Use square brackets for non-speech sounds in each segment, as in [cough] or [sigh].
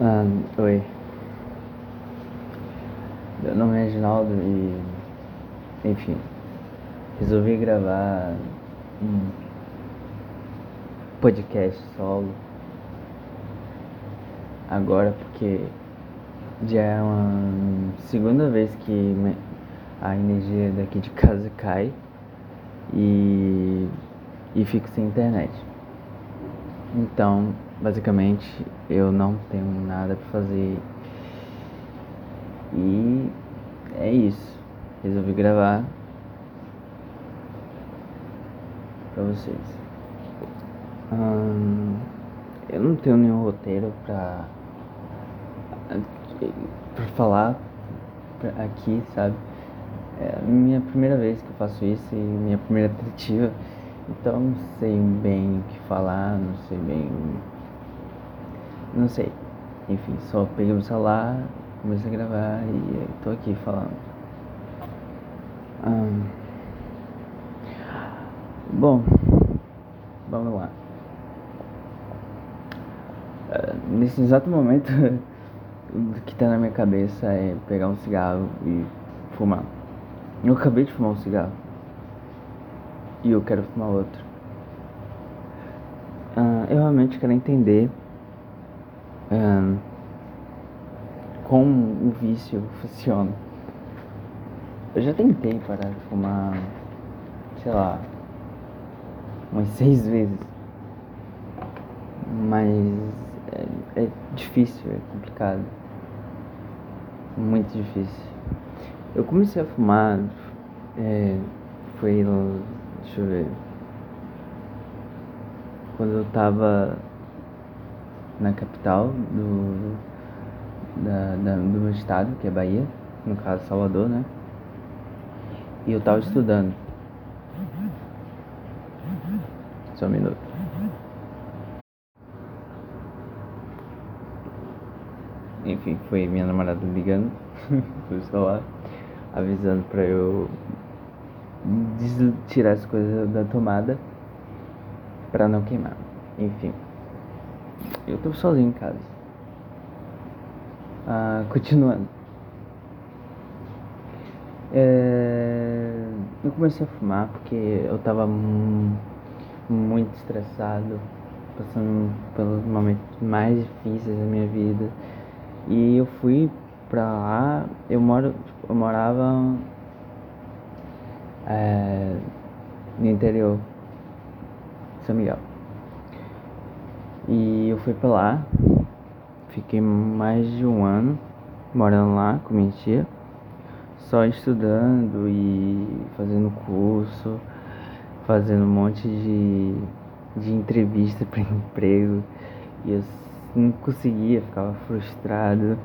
Ah, oi. Meu nome é Reginaldo e. Enfim. Resolvi gravar um podcast solo. Agora porque já é uma segunda vez que a energia daqui de casa cai e, e fico sem internet. Então, basicamente, eu não tenho nada para fazer. E é isso. Resolvi gravar para vocês. Hum, eu não tenho nenhum roteiro pra, pra falar aqui, sabe? É minha primeira vez que eu faço isso e minha primeira tentativa. Então não sei bem o que falar, não sei bem não sei. Enfim, só peguei o celular, comecei a gravar e tô aqui falando. bom, vamos lá. Uh, nesse exato momento, [laughs] o que tá na minha cabeça é pegar um cigarro e fumar. Eu acabei de fumar um cigarro. E eu quero fumar outro. Uh, eu realmente quero entender um, como o vício funciona. Eu já tentei parar de fumar, sei lá, umas seis vezes. Mas é, é difícil, é complicado. Muito difícil. Eu comecei a fumar, é, foi, deixa eu ver, quando eu tava na capital do, da, da, do meu estado, que é Bahia, no caso Salvador, né? E eu tava estudando. Só um minuto. Enfim, foi minha namorada ligando [laughs] pro celular, avisando pra eu tirar as coisas da tomada pra não queimar. Enfim. Eu tô sozinho em casa. Ah, [laughs] continuando. É, eu comecei a fumar porque eu tava muito estressado, passando pelos momentos mais difíceis da minha vida. E eu fui pra lá, eu moro, eu morava é, no interior, São Miguel. E eu fui pra lá, fiquei mais de um ano morando lá com minha tia, só estudando e fazendo curso, fazendo um monte de, de entrevista [laughs] para emprego. E eu não conseguia, ficava frustrado.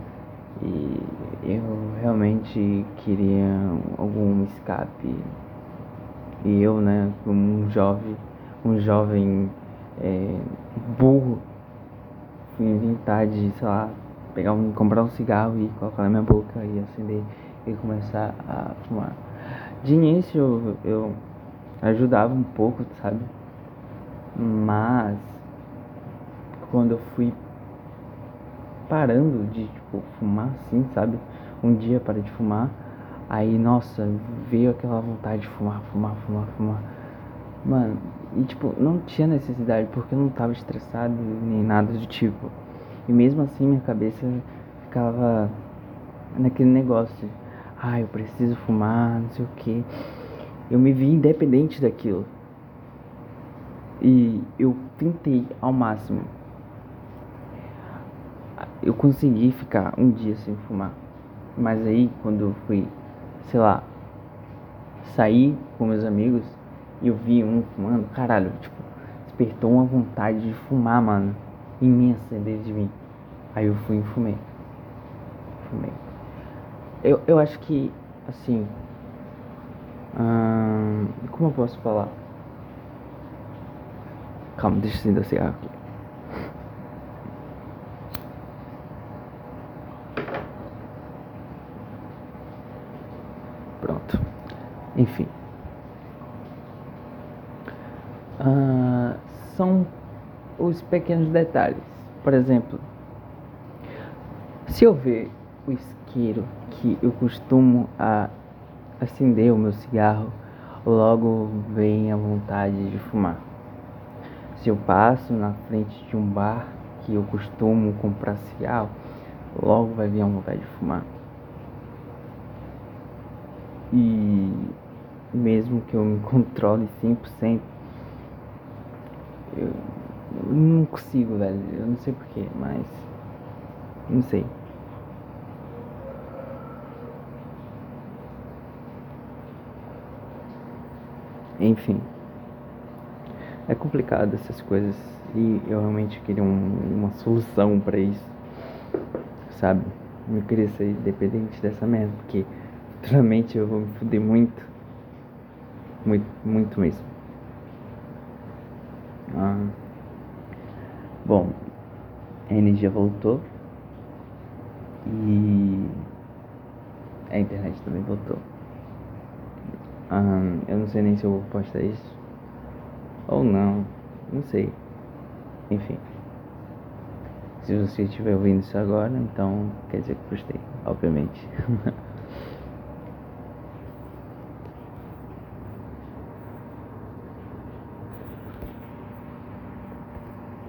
E eu realmente queria algum escape. E eu, né, como um jovem, um jovem é, burro inventar de, sei lá, pegar um, comprar um cigarro e colocar na minha boca e acender e começar a fumar. De início eu, eu ajudava um pouco, sabe? Mas quando eu fui parando de tipo, fumar assim, sabe? Um dia parei de fumar, aí nossa, veio aquela vontade de fumar, fumar, fumar, fumar. Mano, e tipo, não tinha necessidade porque eu não tava estressado nem nada do tipo. E mesmo assim minha cabeça ficava naquele negócio. Ah, eu preciso fumar, não sei o que. Eu me vi independente daquilo. E eu tentei ao máximo. Eu consegui ficar um dia sem fumar. Mas aí quando eu fui, sei lá, sair com meus amigos e eu vi um fumando, caralho, tipo, despertou uma vontade de fumar, mano, imensa dentro de mim. Aí eu fui e fumei. Fumei. Eu, eu acho que, assim, hum, como eu posso falar? Calma, deixa eu acender o cigarro aqui. Pronto. Enfim. Ah, são os pequenos detalhes. Por exemplo, Se eu ver o isqueiro que eu costumo a acender o meu cigarro, logo vem a vontade de fumar. Se eu passo na frente de um bar que eu costumo comprar cigarro, logo vai vir a vontade de fumar. E mesmo que eu me [laughs] controle 100%, eu, eu não consigo, velho. Eu não sei porquê, mas. Não sei. Enfim. É complicado essas coisas e eu realmente queria um, uma solução para isso. Sabe? Eu queria ser independente dessa merda, porque [laughs] futuramente eu vou me fuder muito. Muito, muito mesmo. Ah. Bom, a energia voltou e a internet também voltou. Ah, eu não sei nem se eu vou postar isso ou não, não sei. Enfim, se você estiver ouvindo isso agora, então quer dizer que postei, obviamente. [laughs]